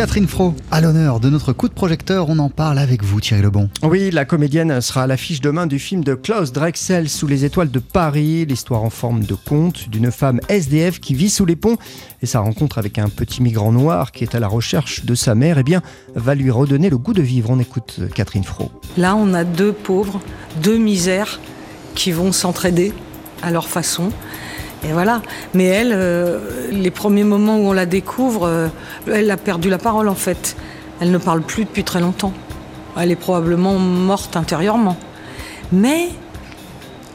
Catherine Fro, à l'honneur de notre coup de projecteur, on en parle avec vous Thierry Lebon. Oui, la comédienne sera à l'affiche demain du film de Klaus Drexel sous les étoiles de Paris, l'histoire en forme de conte d'une femme SDF qui vit sous les ponts et sa rencontre avec un petit migrant noir qui est à la recherche de sa mère, eh bien, va lui redonner le goût de vivre. On écoute Catherine Fro. Là, on a deux pauvres, deux misères qui vont s'entraider à leur façon. Et voilà. Mais elle, euh, les premiers moments où on la découvre, euh, elle a perdu la parole en fait. Elle ne parle plus depuis très longtemps. Elle est probablement morte intérieurement. Mais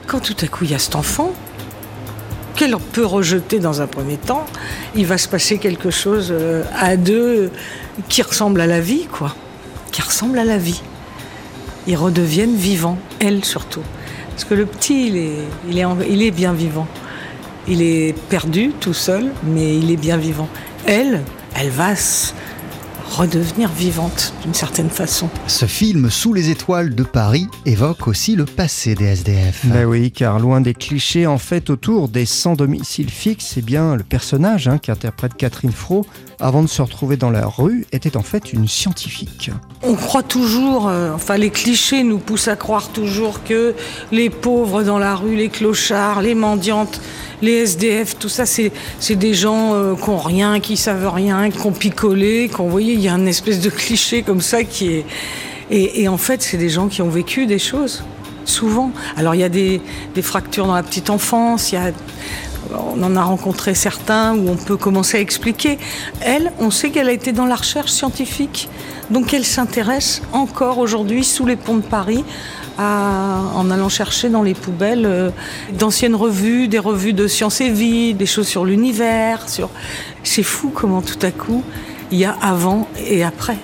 quand tout à coup il y a cet enfant, qu'elle peut rejeter dans un premier temps, il va se passer quelque chose euh, à deux qui ressemble à la vie, quoi. Qui ressemble à la vie. Ils redeviennent vivants, elle surtout. Parce que le petit, il est, bien vivant. Il est perdu tout seul, mais il est bien vivant. Elle, elle va redevenir vivante d'une certaine façon. Ce film Sous les étoiles de Paris évoque aussi le passé des SDF. Ben oui, car loin des clichés en fait autour des sans domicile fixe, c'est bien le personnage hein, qui interprète Catherine Fro avant de se retrouver dans la rue était en fait une scientifique. On croit toujours, euh, enfin les clichés nous poussent à croire toujours que les pauvres dans la rue, les clochards, les mendiantes, les SDF, tout ça, c'est des gens euh, qui n'ont rien, qui savent rien, qui ont picolé, qu'on voyait, il y a un espèce de cliché comme ça qui est... Et, en fait, c'est des gens qui ont vécu des choses, souvent. Alors il y a des, des fractures dans la petite enfance, il y a on en a rencontré certains où on peut commencer à expliquer. Elle, on sait qu'elle a été dans la recherche scientifique, donc elle s'intéresse encore aujourd'hui sous les ponts de Paris en allant chercher dans les poubelles euh, d'anciennes revues, des revues de sciences et vie, des choses sur l'univers. Sur... C'est fou comment tout à coup il y a avant et après.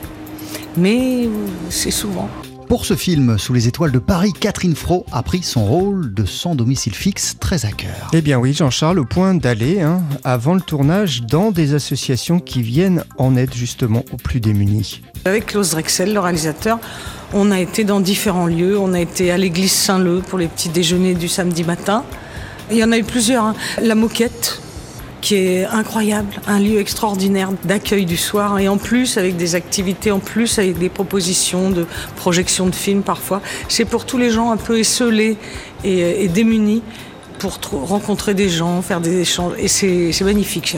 Mais c'est souvent. Pour ce film, Sous les étoiles de Paris, Catherine Fro a pris son rôle de sans domicile fixe très à cœur. Eh bien oui, Jean-Charles, au point d'aller, hein, avant le tournage, dans des associations qui viennent en aide justement aux plus démunis. Avec Klaus Drexel, le réalisateur, on a été dans différents lieux. On a été à l'église Saint-Leu pour les petits déjeuners du samedi matin. Il y en a eu plusieurs. Hein. La Moquette, qui est incroyable, un lieu extraordinaire d'accueil du soir et en plus avec des activités, en plus avec des propositions de projection de films parfois. C'est pour tous les gens un peu esselés et, démunis pour rencontrer des gens, faire des échanges. Et c'est magnifique.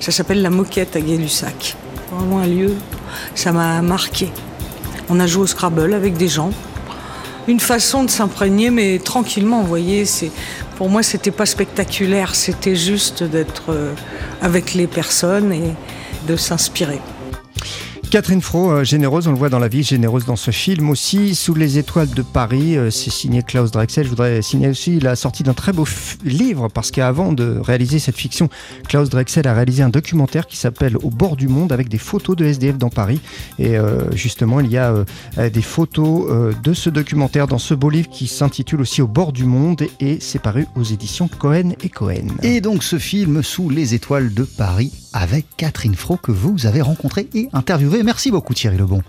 Ça s'appelle La Moquette à Gay-Lussac. Vraiment un lieu, ça m'a marqué. On a joué au Scrabble avec des gens une façon de s'imprégner, mais tranquillement, vous voyez. Pour moi, c'était pas spectaculaire, c'était juste d'être euh, avec les personnes et de s'inspirer. Catherine Fro, euh, généreuse, on le voit dans la vie, généreuse dans ce film aussi. Sous les étoiles de Paris, euh, c'est signé Klaus Drexel. Je voudrais signer aussi la sortie d'un très beau livre parce qu'avant de réaliser cette fiction, Klaus Drexel a réalisé un documentaire qui s'appelle Au bord du monde avec des photos de SDF dans Paris. Et euh, justement, il y a des photos de ce documentaire dans ce beau livre qui s'intitule aussi Au bord du monde et c'est paru aux éditions Cohen et Cohen. Et donc ce film Sous les étoiles de Paris avec Catherine Fro que vous avez rencontré et interviewé. Merci beaucoup Thierry Lebon.